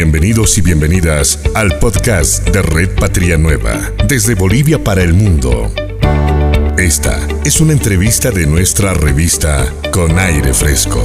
Bienvenidos y bienvenidas al podcast de Red Patria Nueva, desde Bolivia para el mundo. Esta es una entrevista de nuestra revista Con Aire Fresco.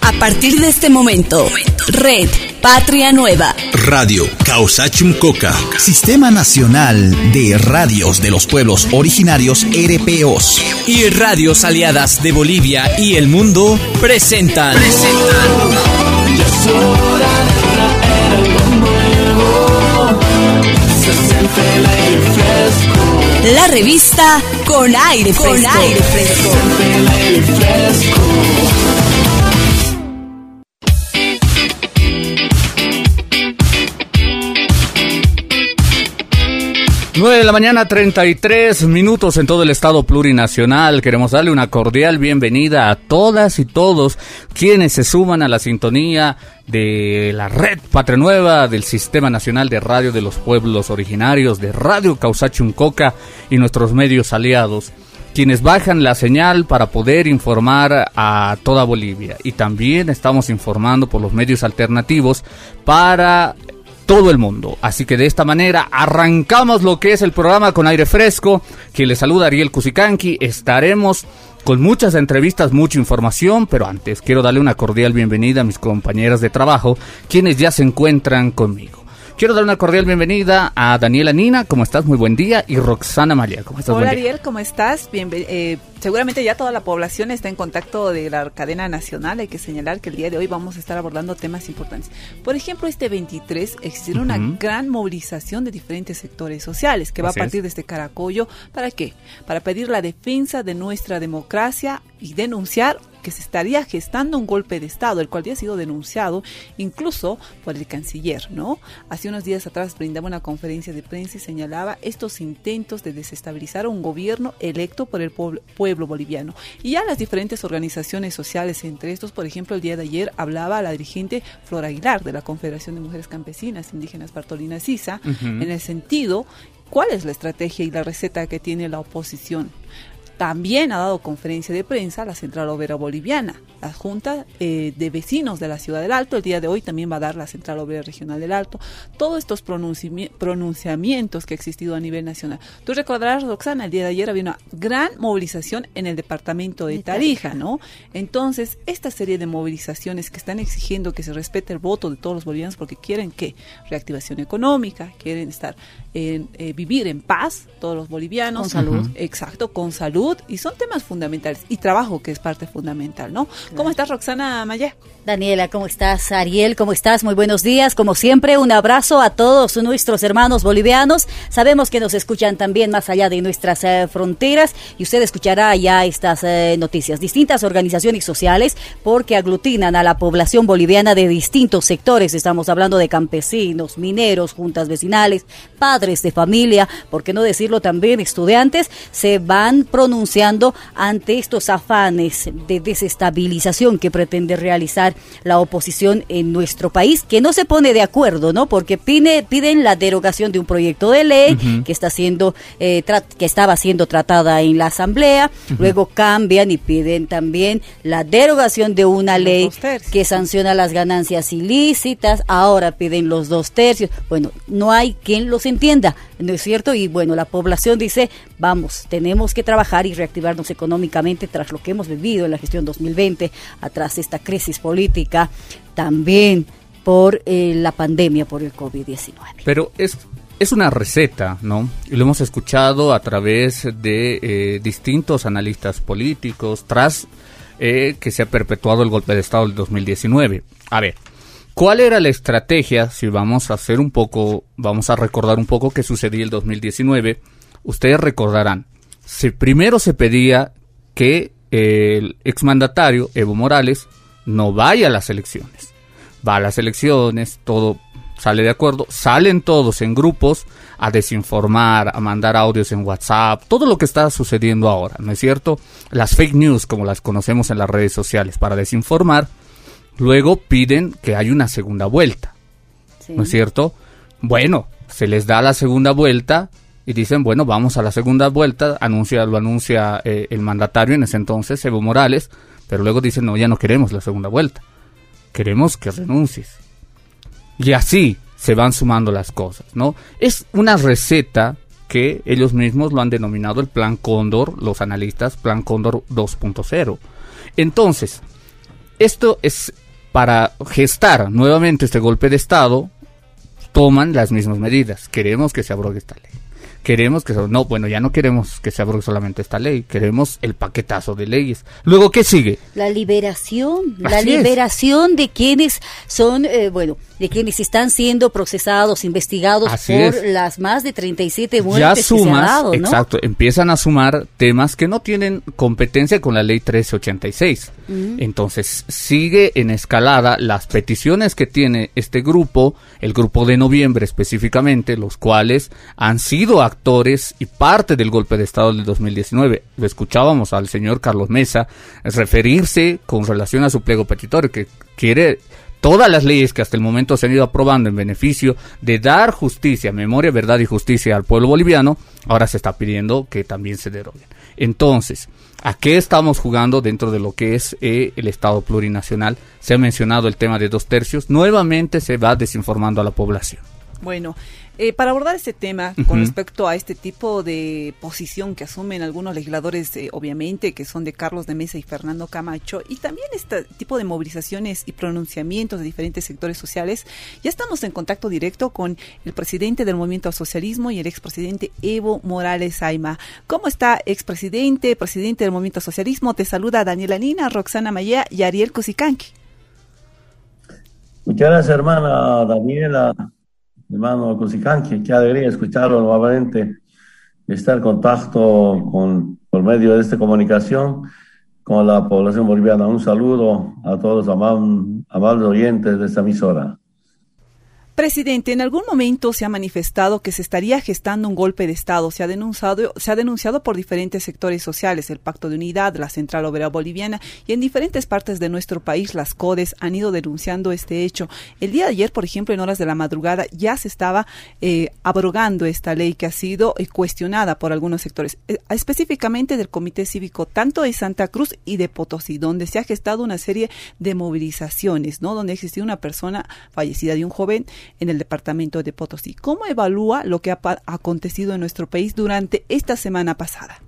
A partir de este momento, Red Patria Nueva. Radio Causachum Coca. Sistema Nacional de Radios de los Pueblos Originarios RPOs. Y Radios Aliadas de Bolivia y el mundo presentan. La revista Con Aire Fresco. Con aire fresco. 9 de la mañana, 33 minutos en todo el estado plurinacional. Queremos darle una cordial bienvenida a todas y todos quienes se suman a la sintonía de la red Patria Nueva, del Sistema Nacional de Radio de los Pueblos Originarios, de Radio Coca y nuestros medios aliados quienes bajan la señal para poder informar a toda Bolivia. Y también estamos informando por los medios alternativos para todo el mundo. Así que de esta manera arrancamos lo que es el programa con aire fresco. Quien le saluda Ariel Cusicanqui. Estaremos con muchas entrevistas, mucha información, pero antes quiero darle una cordial bienvenida a mis compañeras de trabajo, quienes ya se encuentran conmigo. Quiero dar una cordial bienvenida a Daniela Nina, ¿cómo estás? Muy buen día. Y Roxana María, ¿cómo estás? Hola. Ariel, ¿cómo estás? Bien, eh, seguramente ya toda la población está en contacto de la cadena nacional. Hay que señalar que el día de hoy vamos a estar abordando temas importantes. Por ejemplo, este 23 existirá una gran movilización de diferentes sectores sociales que va Así a es. partir de este caracollo. ¿Para qué? Para pedir la defensa de nuestra democracia y denunciar que se estaría gestando un golpe de Estado, el cual ya ha sido denunciado incluso por el canciller, ¿no? Hace unos días atrás brindaba una conferencia de prensa y señalaba estos intentos de desestabilizar un gobierno electo por el pueblo, boliviano. Y ya las diferentes organizaciones sociales, entre estos, por ejemplo, el día de ayer hablaba la dirigente Flora Aguilar de la Confederación de Mujeres Campesinas Indígenas Bartolina Sisa, en el sentido, ¿cuál es la estrategia y la receta que tiene la oposición? También ha dado conferencia de prensa la Central Obrera Boliviana, la Junta eh, de Vecinos de la Ciudad del Alto. El día de hoy también va a dar la Central Obrera Regional del Alto. Todos estos pronunciami- pronunciamientos que ha existido a nivel nacional. Tú recordarás, Roxana, el día de ayer había una gran movilización en el departamento de Tarija, ¿no? Entonces, esta serie de movilizaciones que están exigiendo que se respete el voto de todos los bolivianos porque quieren que reactivación económica, quieren estar en, eh, vivir en paz todos los bolivianos. Con salud. Exacto, con salud y son temas fundamentales y trabajo que es parte fundamental, ¿no? ¿Cómo estás, Roxana Maya? Daniela, ¿cómo estás? Ariel, ¿cómo estás? Muy buenos días. Como siempre, un abrazo a todos nuestros hermanos bolivianos. Sabemos que nos escuchan también más allá de nuestras eh, fronteras y usted escuchará ya estas eh, noticias. Distintas organizaciones sociales porque aglutinan a la población boliviana de distintos sectores. Estamos hablando de campesinos, mineros, juntas vecinales, padres de familia, por qué no decirlo también, estudiantes, se van pronunciando ante estos afanes de desestabilización que pretende realizar la oposición en nuestro país, que no se pone de acuerdo, ¿no? Porque pide, piden la derogación de un proyecto de ley que está siendo eh, que estaba siendo tratada en la asamblea, luego cambian y piden también la derogación de una ley que sanciona las ganancias ilícitas, ahora piden los dos tercios. Bueno, no hay quien los entienda, ¿no es cierto? Y bueno, la población dice, vamos, tenemos que trabajar y reactivarnos económicamente tras lo que hemos vivido en la gestión 2020, atrás de esta crisis política, también por eh, la pandemia, por el COVID-19. Pero es, es una receta, ¿no? Y lo hemos escuchado a través de eh, distintos analistas políticos tras eh, que se ha perpetuado el golpe de Estado del 2019. A ver, ¿cuál era la estrategia? Si vamos a hacer un poco, vamos a recordar un poco qué sucedía el 2019. Ustedes recordarán, se, primero se pedía que el exmandatario Evo Morales no vaya a las elecciones va a las elecciones, todo sale de acuerdo, salen todos en grupos a desinformar, a mandar audios en WhatsApp, todo lo que está sucediendo ahora, ¿no es cierto? Las fake news, como las conocemos en las redes sociales, para desinformar, luego piden que haya una segunda vuelta, Sí. ¿no es cierto? Bueno, se les da la segunda vuelta y dicen, bueno, vamos a la segunda vuelta, anuncia, lo anuncia eh, el mandatario en ese entonces, Evo Morales, pero luego dicen, no, ya no queremos la segunda vuelta, queremos que renuncies. Y así se van sumando las cosas, ¿no? Es una receta que ellos mismos lo han denominado el Plan Cóndor, los analistas, Plan Cóndor 2.0. Entonces, esto es para gestar nuevamente este golpe de Estado, toman las mismas medidas. Queremos que se abrogue esta ley queremos que no bueno ya no queremos que se abrogue solamente esta ley queremos el paquetazo de leyes. Luego qué sigue la liberación la liberación de quienes son eh, bueno de quienes están siendo procesados investigados por las más de 37 muertes ya sumas, que se exacto empiezan a sumar temas que no tienen competencia con la ley 1386 entonces sigue en escalada las peticiones que tiene este grupo el grupo de noviembre específicamente los cuales han sido actores y parte del golpe de Estado del 2019. Lo escuchábamos al señor Carlos Mesa referirse con relación a su pliego petitorio, que quiere todas las leyes que hasta el momento se han ido aprobando en beneficio de dar justicia, memoria, verdad y justicia al pueblo boliviano, ahora se está pidiendo que también se deroguen. Entonces, ¿a qué estamos jugando dentro de lo que es eh, el Estado plurinacional? Se ha mencionado el tema de dos tercios, nuevamente se va desinformando a la población. Bueno, eh, para abordar este tema con respecto a este tipo de posición que asumen algunos legisladores, eh, obviamente, que son de Carlos de Mesa y Fernando Camacho, y también este tipo de movilizaciones y pronunciamientos de diferentes sectores sociales, ya estamos en contacto directo con el presidente del Movimiento al Socialismo y el expresidente Evo Morales Aima. ¿Cómo está, expresidente, presidente del Movimiento al Socialismo? Te saluda Daniela Nina, Roxana Maya y Ariel Cosicanqui. Muchas gracias, hermana Daniela hermano Cosicanqui, qué alegría escucharlo nuevamente estar en contacto con, por medio de esta comunicación con la población boliviana. Un saludo a todos los amables oyentes de esta emisora. Presidente, en algún momento se ha manifestado que se estaría gestando un golpe de Estado. Se ha denunciado, se ha denunciado por diferentes sectores sociales, el Pacto de Unidad, la Central Obrera Boliviana y en diferentes partes de nuestro país las CODES han ido denunciando este hecho. El día de ayer, por ejemplo, en horas de la madrugada ya se estaba eh, abrogando esta ley que ha sido eh, cuestionada por algunos sectores, eh, específicamente del Comité Cívico tanto de Santa Cruz y de Potosí, donde se ha gestado una serie de movilizaciones, ¿no? Donde ha existido una persona fallecida de un joven en el departamento de Potosí. ¿Cómo evalúa lo que ha acontecido en nuestro país durante esta semana pasada?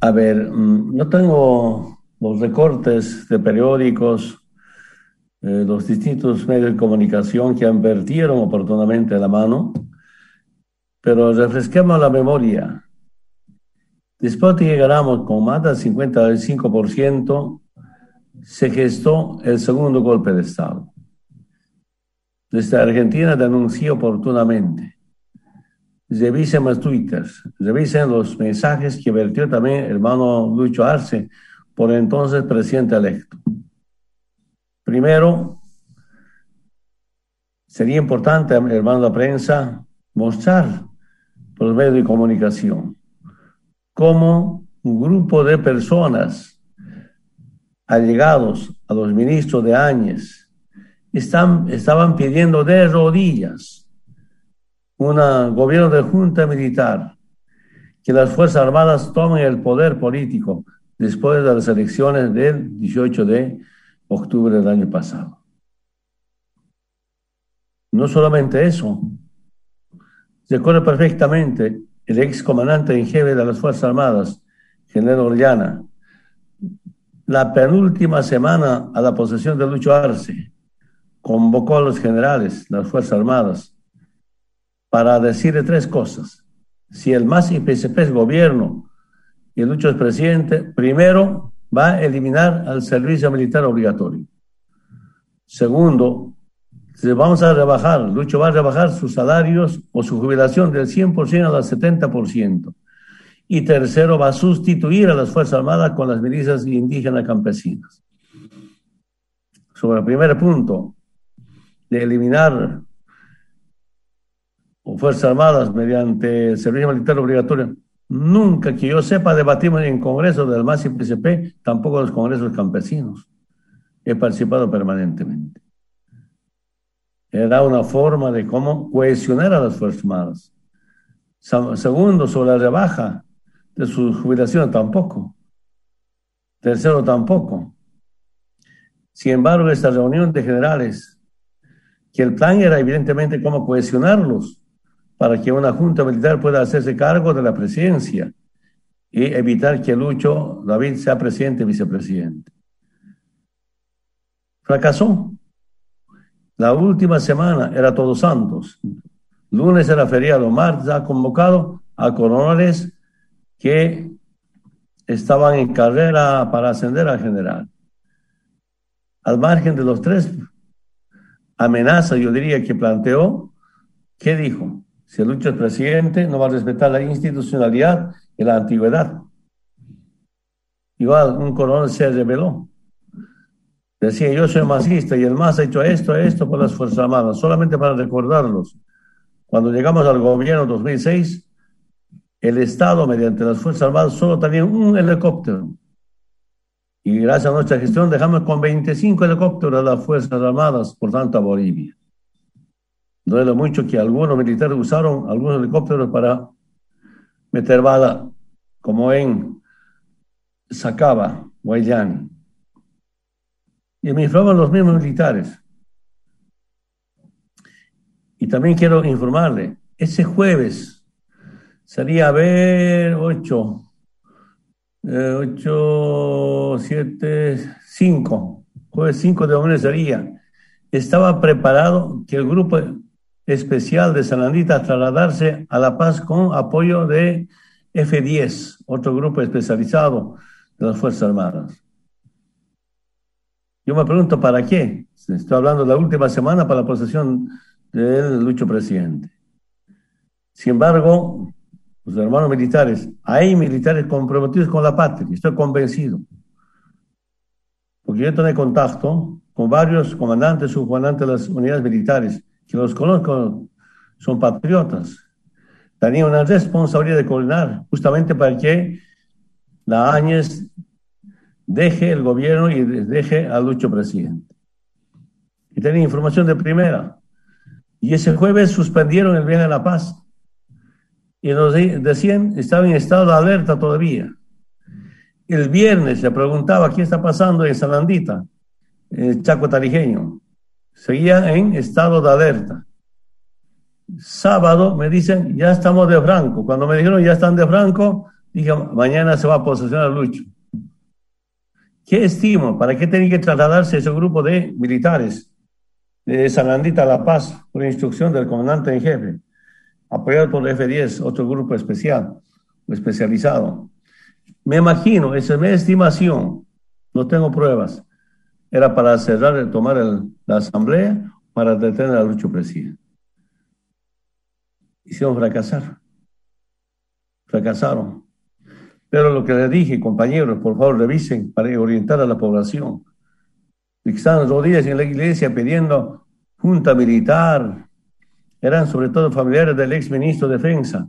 A ver, mm, no tengo los recortes de periódicos, eh, los distintos medios de comunicación que advertieron oportunamente la mano, pero refresquemos la memoria. Después de que llegáramos con más del 55%, se gestó el segundo golpe de Estado desde Argentina denunció oportunamente. Revisen los twitters, revisen los mensajes que vertió también hermano Lucho Arce, por entonces presidente electo. Primero, sería importante, hermano de la prensa, mostrar por los medios de comunicación cómo un grupo de personas allegados a los ministros de Áñez, estaban pidiendo de rodillas un gobierno de junta militar, que las Fuerzas Armadas tomen el poder político después de las elecciones del 18 de octubre del año pasado. No solamente eso, recuerdo perfectamente el ex comandante en jefe de las Fuerzas Armadas, general Orellana, la penúltima semana a la posesión de Lucho Arce, convocó a los generales, las Fuerzas Armadas, para decirle tres cosas. Si el MAS y PSP es gobierno y el Lucho es presidente, primero va a eliminar al servicio militar obligatorio. Segundo, si vamos a rebajar, Lucho va a rebajar sus salarios o su jubilación del 100% al 70%. Y tercero, va a sustituir a las Fuerzas Armadas con las milicias indígenas campesinas. Sobre el primer punto, de eliminar Fuerzas Armadas mediante servicio militar obligatorio. Nunca que yo sepa debatimos en Congreso del MAS y PCP, tampoco los congresos campesinos. He participado permanentemente. Era una forma de cómo cohesionar a las Fuerzas Armadas. Segundo, sobre la rebaja de su jubilación tampoco. Tercero, tampoco. Sin embargo, esta reunión de generales, que el plan era evidentemente cómo cohesionarlos para que una junta militar pueda hacerse cargo de la presidencia y evitar que Lucho David sea presidente y vicepresidente. Fracasó. La última semana era Todos Santos. Lunes era feriado. Martes ha convocado a coronales que estaban en carrera para ascender a general. Al margen de los tres amenazas, yo diría que planteó, ¿qué dijo? Si Lucho es presidente, no va a respetar la institucionalidad y la antigüedad. Igual un coronel se reveló. Decía, yo soy masista y el MAS ha hecho esto, esto por las Fuerzas Armadas, solamente para recordarlos. Cuando llegamos al gobierno 2006, el Estado, mediante las Fuerzas Armadas, solo tenía un helicóptero. Y gracias a nuestra gestión dejamos con 25 helicópteros de las Fuerzas Armadas, por tanto, a Bolivia. Duele mucho que algunos militares usaron algunos helicópteros para meter bala, como en Sacaba, Guayani. Y me informaban los mismos militares. Y también quiero informarle, ese jueves sería a ver 8, 8, 7, 5, jueves 5 de sería. Estaba preparado que el grupo especial de Salandita trasladarse a La Paz con apoyo de F-10, otro grupo especializado de las Fuerzas Armadas. Yo me pregunto, ¿para qué? Estoy hablando de la última semana para la posesión del Lucho presidente. Sin embargo, los hermanos militares, hay militares comprometidos con la patria, estoy convencido. Porque yo tengo contacto con varios comandantes, subcomandantes de las unidades militares, que los conozco, son patriotas. Tenían una responsabilidad de coordinar, justamente para que la Áñez deje el gobierno y deje al Lucho presidente. Y tenía información de primera. Y ese jueves suspendieron el viaje a La Paz. Y nos decían, estaba en estado de alerta todavía. El viernes se preguntaba qué está pasando en Salandita, el Chaco Tarijeño. Seguía en estado de alerta. Sábado me dicen, ya estamos de Franco. Cuando me dijeron, ya están de Franco, dije, mañana se va a posesionar Lucho. ¿Qué estimo? ¿Para qué tiene que trasladarse ese grupo de militares de Salandita a La Paz por instrucción del comandante en jefe, apoyado por el F-10, otro grupo especial especializado? Me imagino, esa es mi estimación, no tengo pruebas, era para cerrar, tomar la asamblea para detener a Lucho Presidente. Hicieron fracasar. Fracasaron. Pero lo que les dije, compañeros, por favor revisen para orientar a la población. Estaban rodillas en la iglesia pidiendo junta militar. Eran sobre todo familiares del ex ministro de Defensa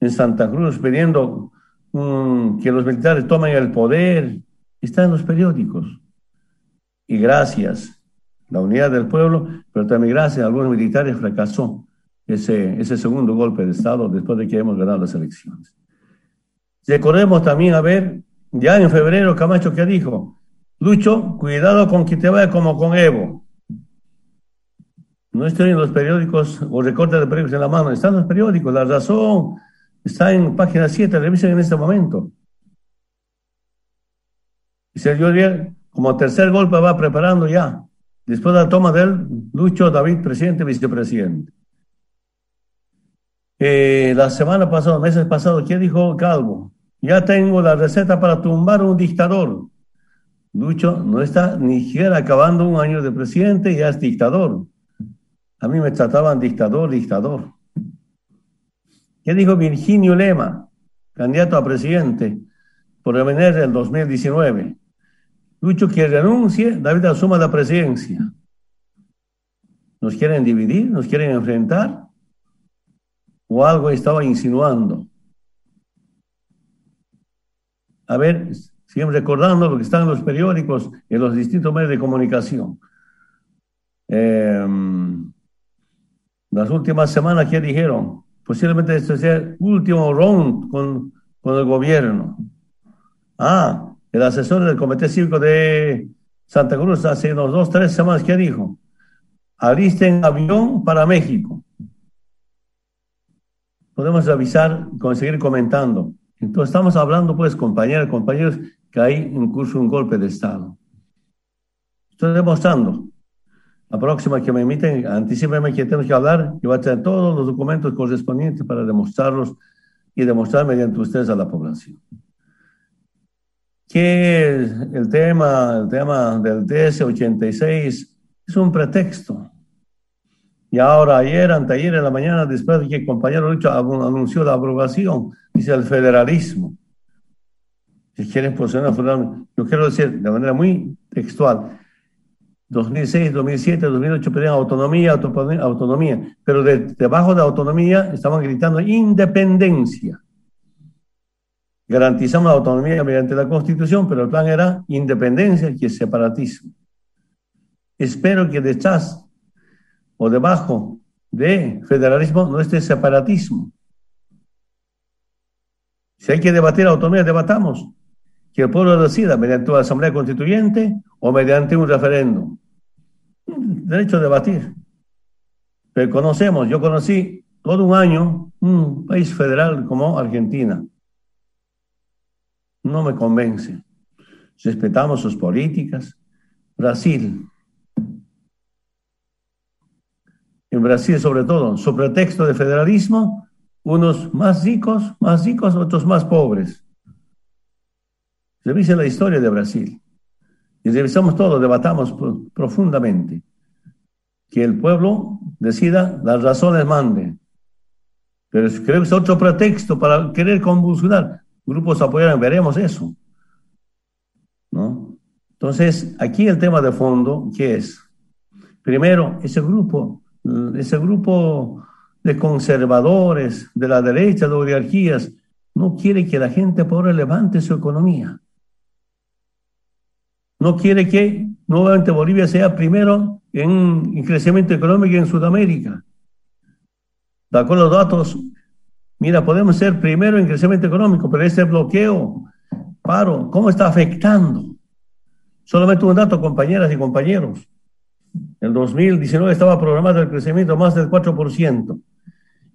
en Santa Cruz pidiendo mm, que los militares tomen el poder. Está en los periódicos. Y gracias, la unidad del pueblo, pero también gracias a algunos militares fracasó ese, ese segundo golpe de Estado después de que hemos ganado las elecciones. Recordemos también a ver, ya en febrero Camacho ¿qué dijo, Lucho, cuidado con que te vaya como con Evo. No estoy en los periódicos o recortes de periódicos en la mano, están los periódicos, la razón está en página 7, revisen en este momento. Y Sergio Díaz, como tercer golpe, va preparando ya, después de la toma del Lucho David, presidente, vicepresidente. Eh, la semana pasada, meses pasados, ¿qué dijo Calvo? Ya tengo la receta para tumbar un dictador. Lucho no está ni siquiera acabando un año de presidente ya es dictador. A mí me trataban dictador, dictador. ¿Qué dijo Virginio Lema, candidato a presidente por el del 2019? Lucho que renuncie, David asuma la presidencia. ¿Nos quieren dividir? ¿Nos quieren enfrentar? ¿O algo estaba insinuando? a ver, siguen recordando lo que está en los periódicos, en los distintos medios de comunicación. Em, las últimas semanas, ¿qué dijeron? posiblemente este sea el último round con, con el gobierno. Ah, el asesor del Comité Cívico de Santa Cruz hace unos dos, tres semanas que dijo, alisten avión para México. Podemos avisar, seguir comentando. Entonces estamos hablando, pues, compañeras, compañeros, que hay en curso un golpe de Estado. Estoy demostrando. La próxima que me emiten, anticipeme que tenemos que hablar, yo voy a tener todos los documentos correspondientes para demostrarlos y demostrar mediante ustedes a la población. ¿Qué es el tema, el tema del DS-86? Es un pretexto. Y ahora, ayer, anteayer, en la mañana, después de que el compañero anunció la aprobación, dice el federalismo. Si quieren posicionar yo quiero decir de manera muy textual, 2006, 2007, 2008 pedían autonomía, autonomía, pero debajo de autonomía estaban gritando independencia. Garantizamos la autonomía mediante la Constitución, pero el plan era independencia, que es separatismo. Espero que detrás o debajo de federalismo no esté separatismo. Si hay que debatir autonomía, debatamos. Que el pueblo decida mediante una asamblea constituyente o mediante un referéndum. Derecho a debatir. Pero conocemos, yo conocí todo un año un país federal como Argentina. No me convence. Respetamos sus políticas. Brasil, en Brasil sobre todo, sobre pretexto de federalismo, unos más ricos, más ricos, otros más pobres. Revise la historia de Brasil. Y revisamos todo, debatamos profundamente. Que el pueblo decida, las razones manden. Pero creo que es otro pretexto para querer convulsionar. Grupos apoyaron, veremos eso. ¿No? Entonces, aquí el tema de fondo, ¿qué es? Primero, ese grupo ese grupo de conservadores de la derecha, de oligarquías, no quiere que la gente pobre levante su economía. No quiere que nuevamente Bolivia sea primero en, crecimiento económico en Sudamérica. Da con los datos, mira, podemos ser primero en crecimiento económico, pero este bloqueo, paro, ¿cómo está afectando? Solamente un dato, compañeras y compañeros. En 2019 estaba programado el crecimiento más del 4%.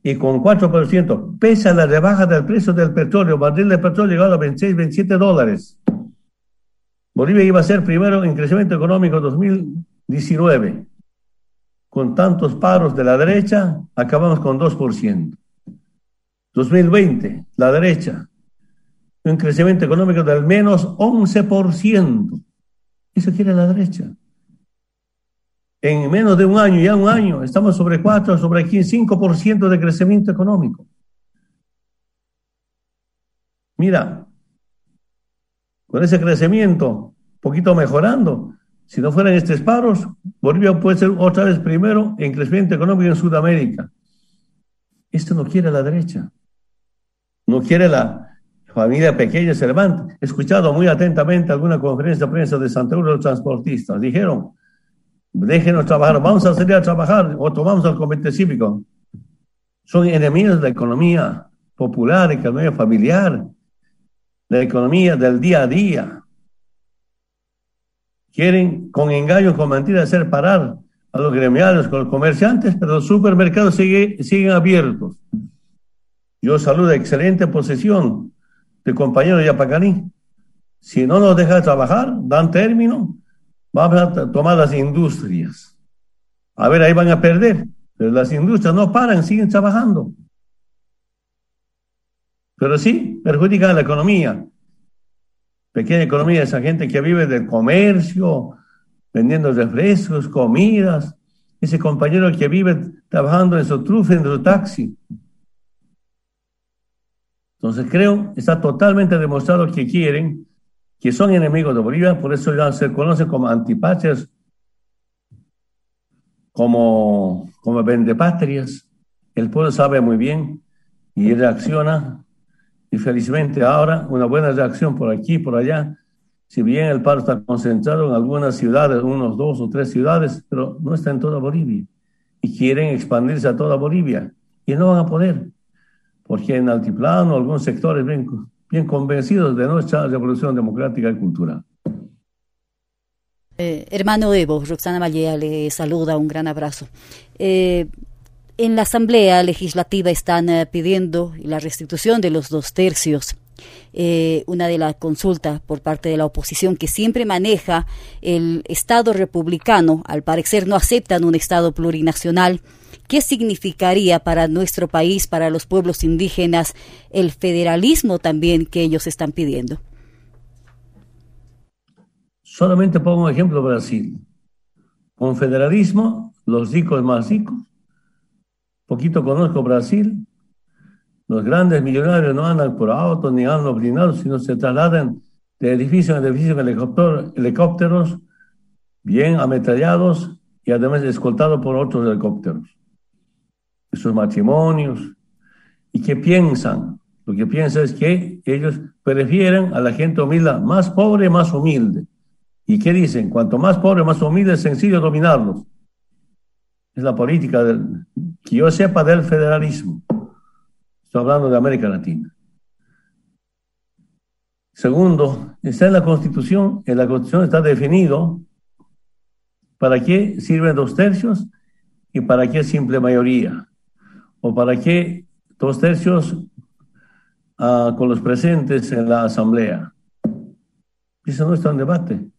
Y con 4%, pese a la rebaja del precio del petróleo, barril de petróleo llegado a 26, 27 dólares. Bolivia iba a ser primero en crecimiento económico 2019. Con tantos paros de la derecha, acabamos con 2%. 2020, la derecha, un crecimiento económico del menos 11%. Eso quiere la derecha en menos de un año, ya un año, estamos sobre 4, sobre 5% de crecimiento económico. Mira, con ese crecimiento, poquito mejorando, si no fueran estos paros, Bolivia puede ser otra vez primero en crecimiento económico en Sudamérica. Esto no quiere la derecha, no quiere la familia pequeña levanta. He escuchado muy atentamente alguna conferencia de prensa de Santa Cruz de los transportistas. Dijeron, déjenos trabajar, vamos a salir a trabajar o tomamos el comité cívico. Son enemigos de la economía popular, la economía familiar, la economía del día a día. Quieren con engaño, con mentiras, hacer parar a los gremiales, con los comerciantes, pero los supermercados siguen abiertos. Yo saludo, excelente posesión de compañero Yapacaní. Si no nos deja trabajar, dan término, Vamos a tomar las industrias. A ver, ahí van a perder. Las industrias no paran, siguen trabajando. Pero sí, perjudican la economía. Pequeña economía, esa gente que vive del comercio, vendiendo refrescos, comidas. Ese compañero que vive trabajando en su trufe, en su taxi. Entonces creo, está totalmente demostrado que quieren que son enemigos de Bolivia, por eso ya se conocen como antipatrias, como, como vendepatrias. El pueblo sabe muy bien y reacciona. Y felizmente ahora una buena reacción por aquí, por allá. Si bien el paro está concentrado en algunas ciudades, unos dos o tres ciudades, pero no está en toda Bolivia. Y quieren expandirse a toda Bolivia. Y no van a poder. porque en altiplano algunos sectores bien, bien convencidos de nuestra revolución democrática y cultural. Eh, hermano Evo, Roxana Mallea le saluda, un gran abrazo. Eh, en la Asamblea Legislativa están eh, pidiendo la restitución de los dos tercios. Eh, una de las consultas por parte de la oposición que siempre maneja el Estado republicano, al parecer no aceptan un Estado plurinacional. ¿Qué significaría para nuestro país, para los pueblos indígenas, el federalismo también que ellos están pidiendo? Solamente pongo un ejemplo Brasil. Con federalismo, los ricos más ricos Poquito conozco Brasil. Los grandes millonarios no andan por autos ni andan blindados, sino se trasladan de edificio en edificio en helicópteros bien ametrallados y además escoltados por otros helicópteros. Esos matrimonios. ¿Y qué piensan? Lo que piensan es que ellos prefieren a la gente humilde, más pobre, más humilde. ¿Y qué dicen? Cuanto más pobre, más humilde, es sencillo dominarlos. Es la política del, que yo sepa del federalismo. Estoy hablando de América Latina. Segundo, está en la Constitución. En la Constitución está definido para qué sirven dos tercios y para qué simple mayoría. O para qué dos tercios uh, con los presentes en la Asamblea. Eso no está en debate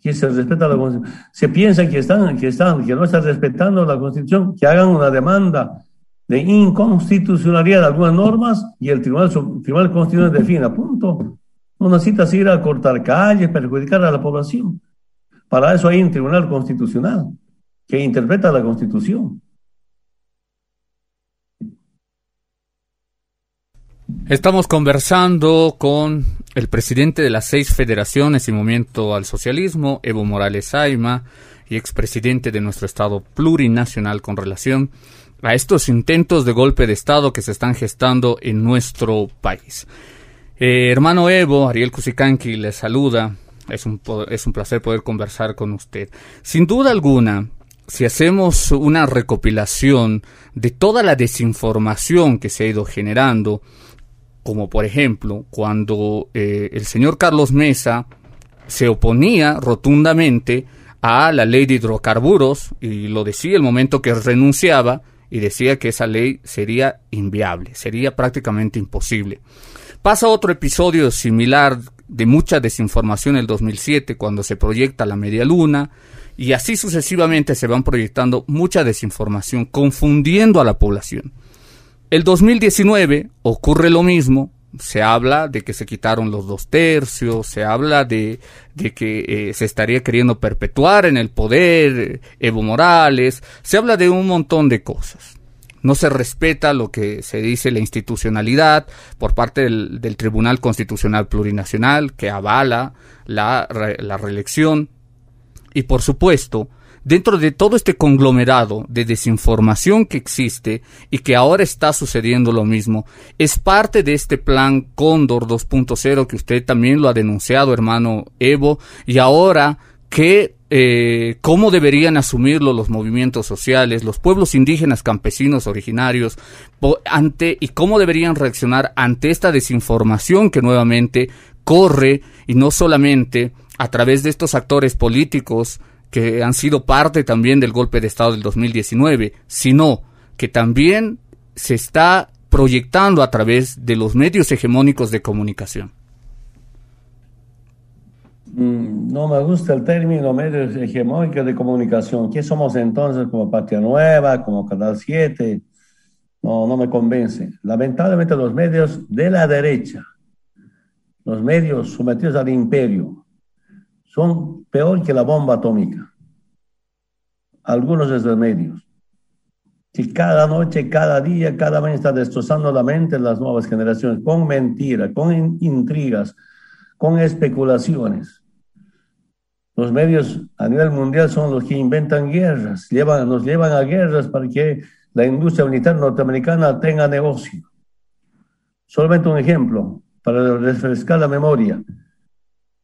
que se respeta la Constitución. Se piensa que están, que están, que no están respetando la Constitución, que hagan una demanda de inconstitucionalidad de algunas normas y el Tribunal, Tribunal Constitucional defina, punto. No necesitas ir a cortar calles, perjudicar a la población. Para eso hay un Tribunal Constitucional que interpreta la Constitución. Estamos conversando con el presidente de las seis federaciones y movimiento al socialismo, Evo Morales Aima, y expresidente de nuestro Estado plurinacional con relación a estos intentos de golpe de Estado que se están gestando en nuestro país. Eh, hermano Evo, Ariel Cusicanqui le saluda. Es un, es un placer poder conversar con usted. Sin duda alguna, si hacemos una recopilación de toda la desinformación que se ha ido generando, como por ejemplo cuando eh, el señor Carlos Mesa se oponía rotundamente a la ley de hidrocarburos y lo decía el momento que renunciaba y decía que esa ley sería inviable, sería prácticamente imposible. Pasa otro episodio similar de mucha desinformación en el 2007 cuando se proyecta la media luna y así sucesivamente se van proyectando mucha desinformación confundiendo a la población. El 2019 ocurre lo mismo, se habla de que se quitaron los dos tercios, se habla de, de que eh, se estaría queriendo perpetuar en el poder eh, Evo Morales, se habla de un montón de cosas. No se respeta lo que se dice la institucionalidad por parte del, del Tribunal Constitucional Plurinacional que avala la, la reelección. Y por supuesto, dentro de todo este conglomerado de desinformación que existe y que ahora está sucediendo lo mismo, es parte de este plan Cóndor 2.0 que usted también lo ha denunciado, hermano Evo, y ahora que eh, cómo deberían asumirlo los movimientos sociales, los pueblos indígenas campesinos originarios, ante y cómo deberían reaccionar ante esta desinformación que nuevamente corre y no solamente a través de estos actores políticos que han sido parte también del golpe de Estado del 2019, sino que también se está proyectando a través de los medios hegemónicos de comunicación. Mm, no me gusta el término medios hegemónicos de comunicación. ¿Qué somos entonces como Patria Nueva, como Canal 7? No, no me convence. Lamentablemente los medios de la derecha, los medios sometidos al imperio, son peor que la bomba atómica. Algunos de esos medios. Que cada noche, cada día, cada mes está destrozando la mente de las nuevas generaciones con mentiras, con intrigas, con especulaciones. Los medios a nivel mundial son los que inventan guerras, llevan, nos llevan a guerras para que la industria militar norteamericana tenga negocio. Solamente un ejemplo para refrescar la memoria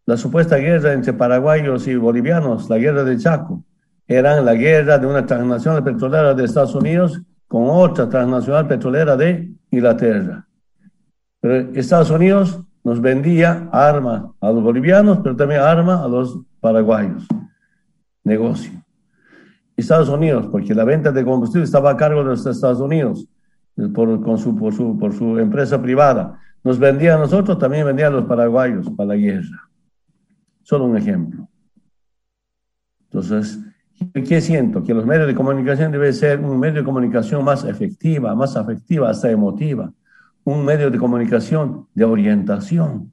la supuesta guerra entre paraguayos y bolivianos, la guerra de Chaco, eran la guerra de una transnacional petrolera de Estados Unidos con otra transnacional petrolera de Inglaterra. Estados Unidos nos vendía armas a los bolivianos, pero también armas a los paraguayos. Negocio. Estados Unidos, porque la venta de combustible estaba a cargo de los Estados Unidos por, con por su empresa privada. Nos vendía a nosotros, también vendía a los paraguayos para la guerra. Solo un ejemplo. Entonces, ¿qué siento? Que los medios de comunicación deben ser un medio de comunicación más efectiva, más afectiva, hasta emotiva. Un medio de comunicación de orientación,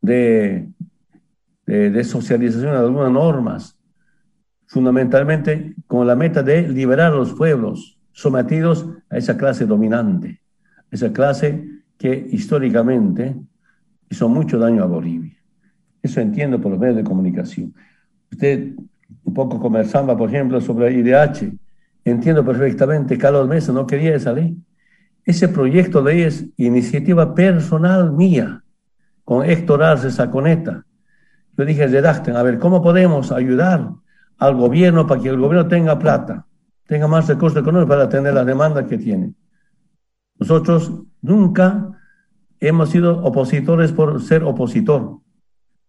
de, socialización de algunas normas, fundamentalmente con la meta de liberar a los pueblos sometidos a esa clase dominante, esa clase que históricamente hizo mucho daño a Bolivia. Eso entiendo por los medios de comunicación. Usted un poco conversaba, por ejemplo, sobre IDH. Entiendo perfectamente, Carlos Mesa no quería esa ley. Ese proyecto de ley es iniciativa personal mía, con Héctor Arce Saconeta. Yo dije, redacten, a ver, ¿cómo podemos ayudar al gobierno para que el gobierno tenga plata, tenga más recursos económicos para atender las demandas que tiene? Nosotros nunca hemos sido opositores por ser opositor,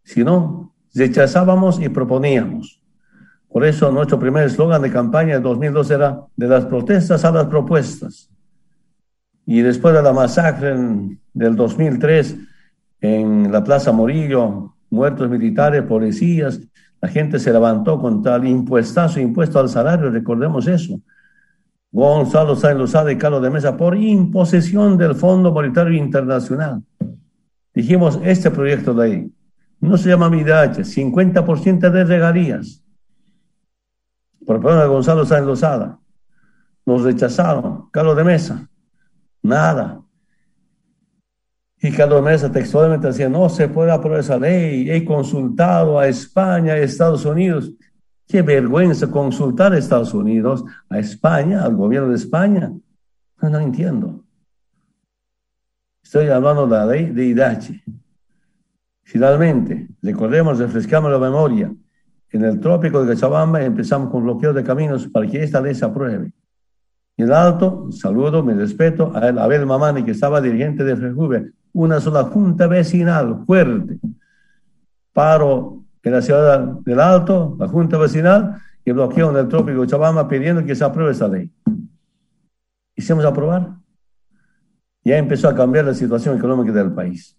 sino rechazábamos y proponíamos. Por eso nuestro primer eslogan de campaña de 2002 era de las protestas a las propuestas. Y después de la masacre del 2003 en la Plaza Morillo, muertos militares, policías, la gente se levantó contra el impuestazo, impuesto al salario, recordemos eso. Gonzalo Sáenz Lozada y Carlos de Mesa por imposición del Fondo Monetario Internacional. Dijimos, este proyecto de ahí no se llama MIDH, 50% de regalías. Por de Gonzalo Sáenz Lozada. Nos rechazaron. Carlos de Mesa, nada. Y Carlos de Mesa textualmente decía, no se puede aprobar esa ley. He consultado a España, a Estados Unidos. Qué vergüenza consultar a Estados Unidos, a España, al gobierno de España. No, entiendo. Estoy hablando de la ley de IDH. Finalmente, recordemos, refrescamos la memoria. En el trópico de Cochabamba empezamos con bloqueo de caminos para que esta ley se apruebe. En el alto, saludo, me respeto a Abel Mamani, que estaba dirigente de FEJUVE, una sola junta vecinal fuerte. Paro en la ciudad del Alto, la junta vecinal, y bloqueo en el trópico de Cochabamba pidiendo que se apruebe esa ley. Hicimos aprobar. Ya empezó a cambiar la situación económica del país.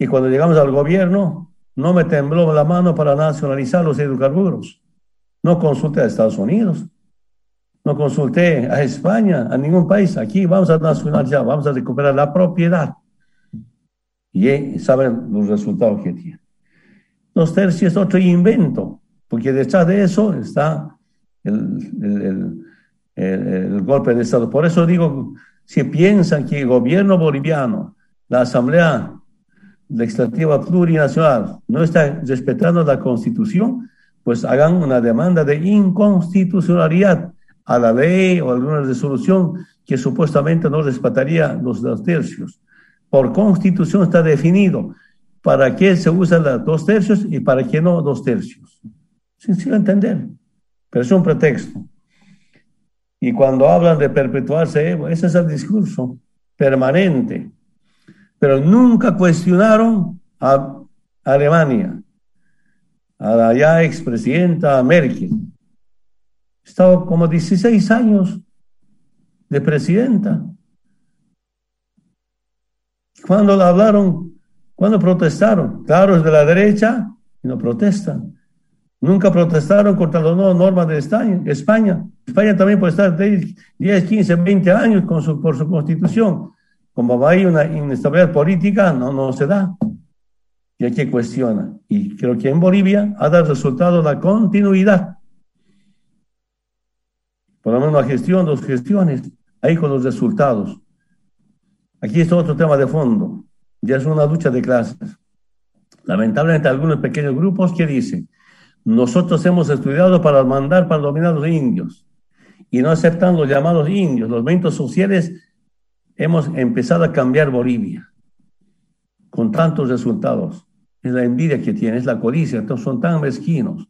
Y cuando llegamos al gobierno, no me tembló la mano para nacionalizar los hidrocarburos. No consulté a Estados Unidos, no consulté a España, a ningún país. Aquí vamos a nacionalizar, vamos a recuperar la propiedad. Y saben los resultados que tiene. Los tercios es otro invento, porque detrás de eso está el, el golpe de Estado. Por eso digo, si piensan que el gobierno boliviano, la Asamblea legislativa plurinacional no está respetando la constitución, pues hagan una demanda de inconstitucionalidad a la ley o alguna resolución que supuestamente no respetaría los dos tercios. Por constitución está definido para qué se usan los dos tercios y para qué no dos tercios. Sencillo entender, pero es un pretexto. Y cuando hablan de perpetuarse, ese es el discurso permanente pero nunca cuestionaron a Alemania, a la ya expresidenta Merkel. Estaba como 16 años de presidenta. Cuando la hablaron, cuando protestaron, claro, es de la derecha y no protestan. Nunca protestaron contra las nuevas normas de España. España también puede estar 10, 15, 20 años con su, por su constitución como hay una inestabilidad política, no, no se da. Y hay que cuestiona. Y creo que en Bolivia ha dado resultado la continuidad. Por lo menos la gestión, dos gestiones, ahí con los resultados. Aquí está otro tema de fondo. Ya es una lucha de clases. Lamentablemente algunos pequeños grupos que dicen, nosotros hemos estudiado para mandar, para dominar a los indios. Y no aceptan los llamados indios, los movimientos sociales hemos empezado a cambiar Bolivia con tantos resultados. Es la envidia que tiene, es la codicia, son tan mezquinos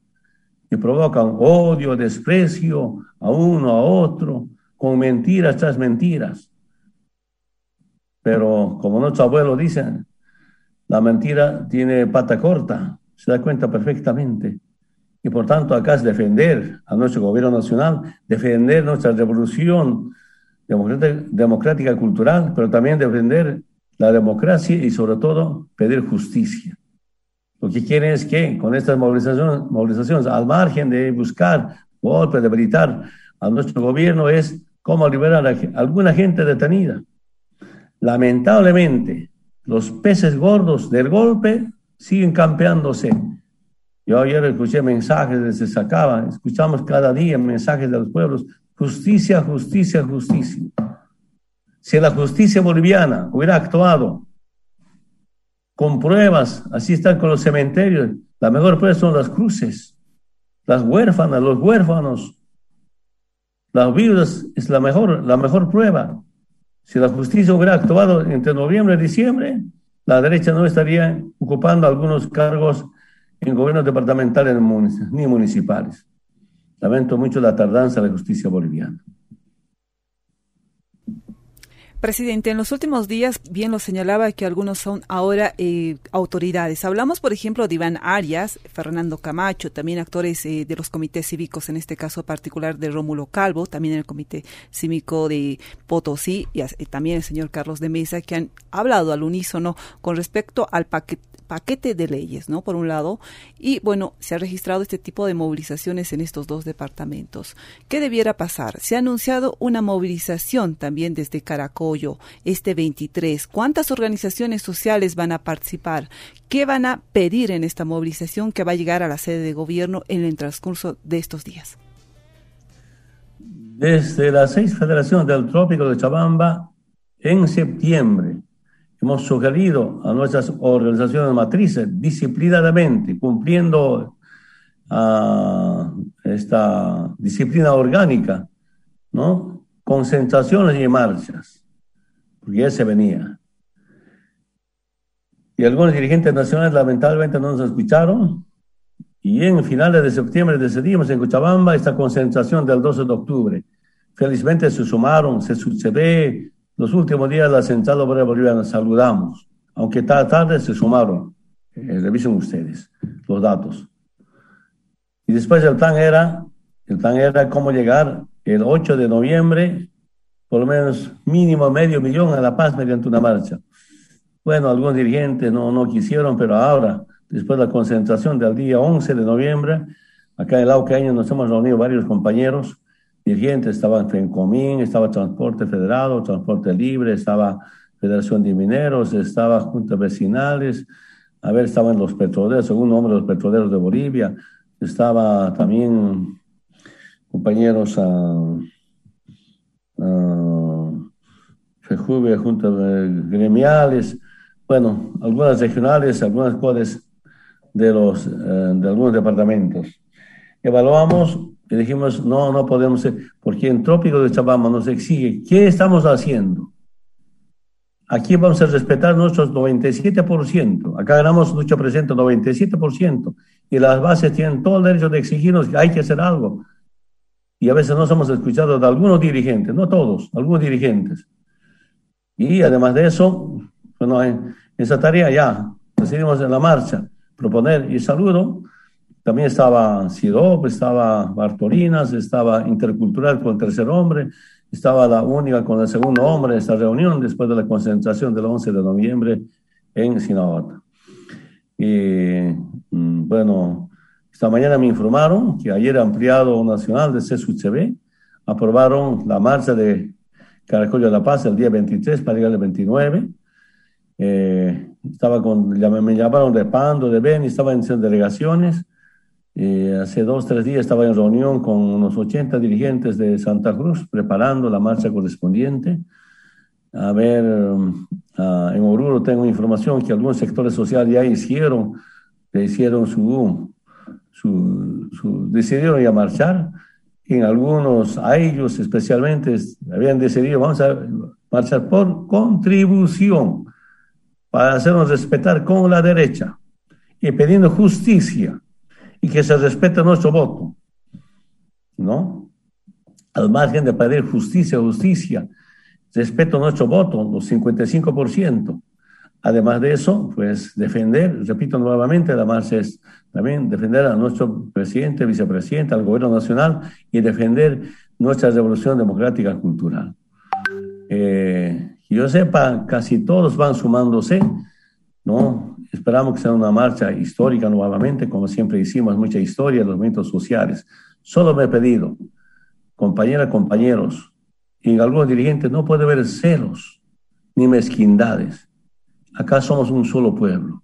que provocan odio, desprecio a uno, a otro, con mentiras tras mentiras. pero como nuestro abuelo dice, la mentira tiene pata corta, se da cuenta perfectamente. Y por tanto acá es defender a nuestro gobierno nacional, defender nuestra revolución democrática cultural, pero también defender la democracia y sobre todo pedir justicia. Lo que quieren es que con estas movilizaciones, movilizaciones al margen de buscar golpes, debilitar a nuestro gobierno, es cómo liberar a alguna gente detenida. Lamentablemente, los peces gordos del golpe siguen campeándose. Yo ayer escuché mensajes desde Sacaba, escuchamos cada día mensajes de los pueblos, justicia, justicia, justicia. Si la justicia boliviana hubiera actuado con pruebas, así están con los cementerios. La mejor prueba son las cruces, las huérfanas, los huérfanos. Las viudas es la mejor, la mejor prueba. Si la justicia hubiera actuado entre noviembre y diciembre, la derecha no estaría ocupando algunos cargos en gobiernos departamentales ni municipales. Lamento mucho la tardanza de la justicia boliviana. Presidente, en los últimos días bien lo señalaba que algunos son ahora eh, autoridades. Hablamos, por ejemplo, de Iván Arias, Fernando Camacho, también actores eh, de los comités cívicos, en este caso particular de Rómulo Calvo, también el comité cívico de Potosí y, y también el señor Carlos de Mesa, que han hablado al unísono con respecto al paquete paquete de leyes, ¿no? Por un lado, y bueno, se ha registrado este tipo de movilizaciones en estos dos departamentos. ¿Qué debiera pasar? Se ha anunciado una movilización también desde Este 23. ¿Cuántas organizaciones sociales van a participar? ¿Qué van a pedir en esta movilización que va a llegar a la sede de gobierno en el transcurso de estos días? Desde las seis federaciones del Trópico de Chabamba, en septiembre, hemos sugerido a nuestras organizaciones matrices disciplinadamente, cumpliendo uh, esta disciplina orgánica, ¿no? Concentraciones y marchas, porque ya se venía. Y algunos dirigentes nacionales lamentablemente no nos escucharon. Y en finales de septiembre decidimos en Cochabamba esta concentración del 12 de octubre. Felizmente se sumaron, se, ve los últimos días la Central Obrera Boliviana saludamos, aunque tarde se sumaron. Eh, revisen ustedes los datos. Y después el plan era, el plan era cómo llegar el 8 de noviembre, por lo menos mínimo medio millón a La Paz mediante una marcha. Bueno, algunos dirigentes no, no quisieron, pero ahora, después de la concentración del día 11 de noviembre, acá en el nos hemos reunido varios compañeros dirigentes, estaba FENCOMIN, estaba Transporte Federado, Transporte Libre, estaba Federación de Mineros, estaba Juntas Vecinales, a ver, estaban los petroleros, según nombre los petroleros de Bolivia, estaba también compañeros a, a FEJUVE, juntas gremiales, bueno, algunas regionales, algunas codes de, los, eh, de algunos departamentos. Evaluamos y dijimos, no, no podemos porque en Trópico de Chabamba nos exige, ¿qué estamos haciendo? Aquí vamos a respetar nuestros 97%. Acá ganamos mucho presente, 97%. Y las bases tienen todo el derecho de exigirnos que hay que hacer algo. Y a veces no somos escuchados de algunos dirigentes, no todos, algunos dirigentes. Y además de eso, bueno, en esa tarea ya decidimos en la marcha proponer y saludo también estaba CIDOP, estaba Bartolinas, estaba Intercultural con tercer hombre, estaba la única con el segundo hombre esta reunión después de la concentración del 11 de noviembre en Sinaloa. Y mm, bueno, esta mañana me informaron que ayer ampliado nacional de CSUCB aprobaron la marcha de Caracol de la Paz el día 23 para llegar al 29. Eh, estaba con, me llamaron de Pando, de Ben, estaba en delegaciones eh, hace dos, tres días estaba en reunión con unos 80 dirigentes de Santa Cruz preparando la marcha correspondiente. A ver, ah, en Oruro tengo información que algunos sectores sociales ya hicieron, hicieron su, su, decidieron ya marchar. En algunos, a ellos especialmente, habían decidido, vamos a marchar por contribución para hacernos respetar con la derecha y pidiendo justicia y que se respete nuestro voto, ¿no? Al margen de pedir justicia, justicia, respeto nuestro voto, los 55%. Además de eso, pues defender, repito nuevamente, marcha es también defender a nuestro presidente, vicepresidente, al gobierno nacional y defender nuestra revolución democrática cultural. Eh, yo sepa, casi todos van sumándose, ¿no? Esperamos que sea una marcha histórica nuevamente, como siempre hicimos, mucha historia, los movimientos sociales. Solo me he pedido, compañeras, compañeros, y algunos dirigentes no puede haber celos ni mezquindades. Acá somos un solo pueblo.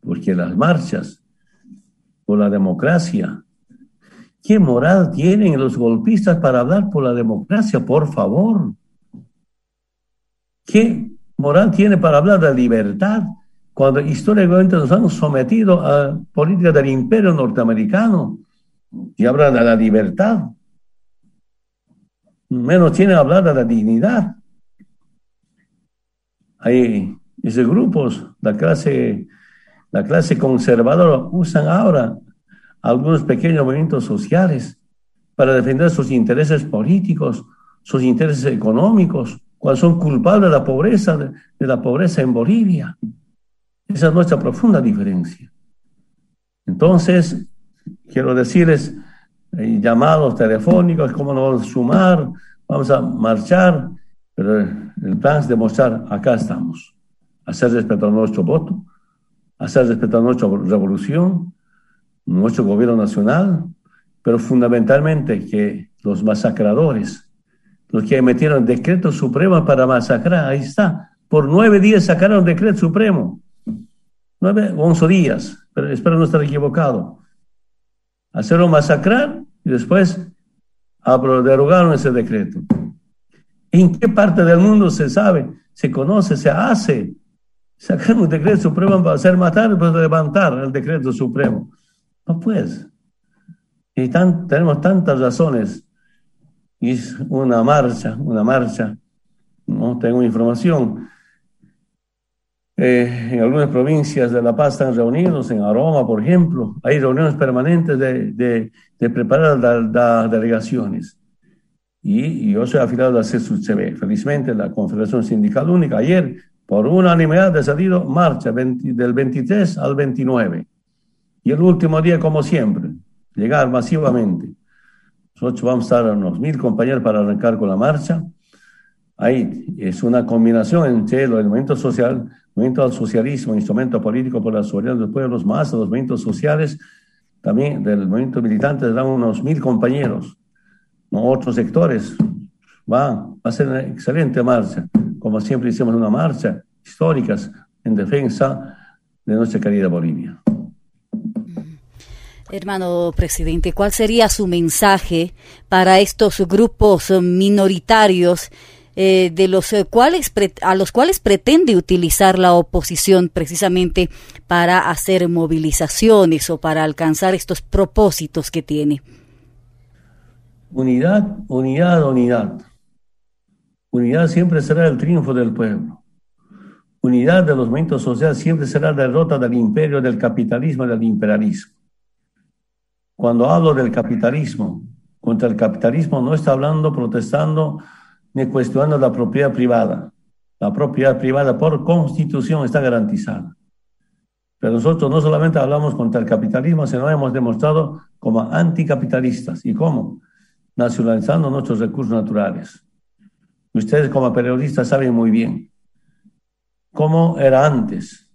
Porque las marchas por la democracia, ¿qué moral tienen los golpistas para hablar por la democracia? Por favor. ¿Qué moral tiene para hablar de libertad cuando históricamente nos han sometido a política del imperio norteamericano y hablan de la libertad? Menos tiene hablar de la dignidad. Hay esos grupos, la clase, la clase conservadora, usan ahora algunos pequeños movimientos sociales para defender sus intereses políticos, sus intereses económicos, cuando son culpables de la pobreza, de, la pobreza en Bolivia. Esa es nuestra profunda diferencia. Entonces, quiero decirles, hay llamados telefónicos, cómo nos vamos a sumar, vamos a marchar, pero el plan es demostrar, acá estamos, hacer respetar nuestro voto, hacer respetar nuestra revolución, nuestro gobierno nacional, pero fundamentalmente que los masacradores, los que emitieron decreto supremo para masacrar, ahí está, por nueve días sacaron decreto supremo, nueve, once días, pero espero no estar equivocado, hacerlo masacrar y después derogaron ese decreto. ¿En qué parte del mundo se sabe, se conoce, se hace? Sacar un decreto supremo para hacer matar y levantar el decreto supremo. No pues. Y tenemos tantas razones. Y es una marcha, una marcha. No tengo información. Eh, en algunas provincias de La Paz están reunidos, en Aroma, por ejemplo, hay reuniones permanentes de, de, de preparar las delegaciones. Y, yo soy afiliado de la CSUCB. Felizmente, la Confederación Sindical Única ayer, por unanimidad, ha decidido marcha del 23 al 29. Y el último día, como siempre, llegar masivamente. Nosotros vamos a estar unos mil compañeros para arrancar con la marcha. Ahí es una combinación entre el movimiento social, movimiento al socialismo, instrumento político por la soberanía de los pueblos, más los movimientos sociales, también del movimiento militante, dan unos mil compañeros, otros sectores. Va, a ser una excelente marcha, como siempre hicimos una marcha histórica en defensa de nuestra querida Bolivia. Hermano presidente, ¿cuál sería su mensaje para estos grupos minoritarios eh, de los eh, cuales a los cuales pretende utilizar la oposición precisamente para hacer movilizaciones o para alcanzar estos propósitos que tiene. Unidad, unidad, unidad. Unidad siempre será el triunfo del pueblo. Unidad de los movimientos sociales siempre será la derrota del imperio, del capitalismo del imperialismo. Cuando hablo del capitalismo, contra el capitalismo no está hablando, protestando ni cuestionando la propiedad privada. La propiedad privada por constitución está garantizada. Pero nosotros no solamente hablamos contra el capitalismo, sino hemos demostrado como anticapitalistas. ¿Y cómo? Nacionalizando nuestros recursos naturales. Ustedes como periodistas saben muy bien cómo era antes,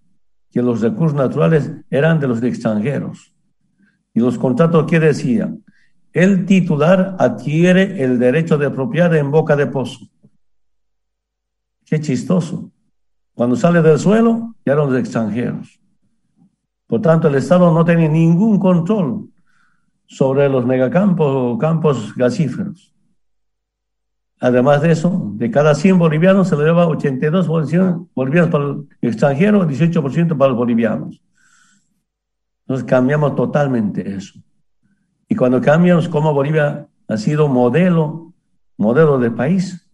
que los recursos naturales eran de los extranjeros. Y los contratos, ¿qué decían? el titular adquiere el derecho de propiedad en boca de pozo. Qué chistoso. Cuando sale del suelo, ya eran los extranjeros. Por tanto, el Estado no tiene ningún control sobre los megacampos o campos gasíferos. Además de eso, de cada 100 bolivianos se le lleva 82 bolivianos para el extranjero, 18% para los bolivianos. Entonces cambiamos totalmente eso. Y cuando cambiamos, como Bolivia ha sido modelo, modelo de país,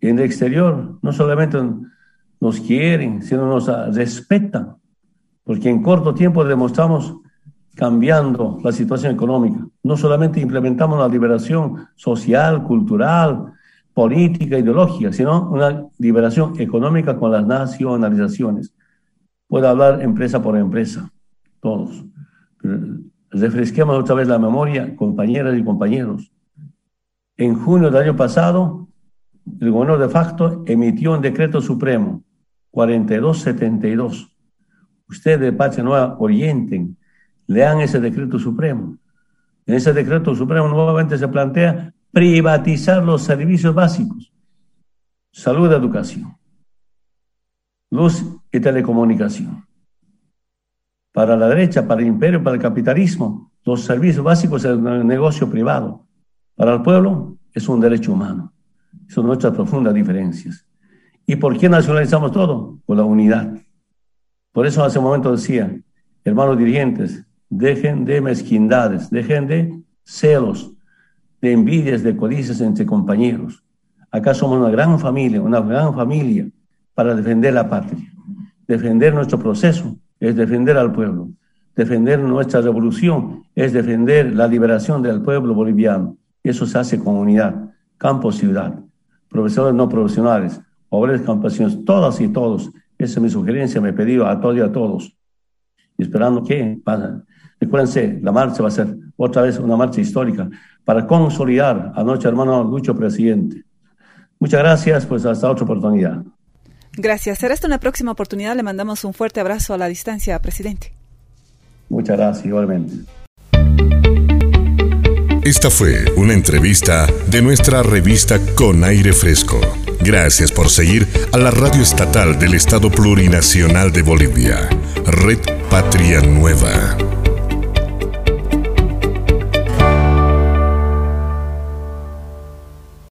en el exterior no solamente nos quieren, sino nos respetan, porque en corto tiempo demostramos cambiando la situación económica. No solamente implementamos la liberación social, cultural, política, ideológica, sino una liberación económica con las nacionalizaciones. Puedo hablar empresa por empresa, todos. Refresquemos otra vez la memoria, compañeras y compañeros. En junio del año pasado, el gobierno de facto emitió un decreto supremo 4272. Ustedes de Patria Nueva orienten, lean ese decreto supremo. En ese decreto supremo nuevamente se plantea privatizar los servicios básicos, salud educación, luz y telecomunicación. Para la derecha, para el imperio, para el capitalismo, los servicios básicos es un negocio privado. Para el pueblo es un derecho humano. Son nuestras profundas diferencias. ¿Y por qué nacionalizamos todo? Por la unidad. Por eso hace un momento decía, hermanos dirigentes, dejen de mezquindades, dejen de celos, de envidias, de codicias entre compañeros. Acá somos una gran familia, una gran familia para defender la patria. Defender nuestro proceso es defender al pueblo. Defender nuestra revolución es defender la liberación del pueblo boliviano. Eso se hace con unidad, campo-ciudad, profesores no profesionales, obreros campesinos, todas y todos. Esa es mi sugerencia, me he pedido a todos y a todos. esperando que. Recuérdense, la marcha va a ser otra vez una marcha histórica para consolidar a nuestro hermano Lucho presidente. Muchas gracias, pues hasta otra oportunidad. Gracias. Será esta una próxima oportunidad. Le mandamos un fuerte abrazo a la distancia, presidente. Muchas gracias, igualmente. Esta fue una entrevista de nuestra revista Con Aire Fresco. Gracias por seguir a la radio estatal del Estado Plurinacional de Bolivia, Red Patria Nueva.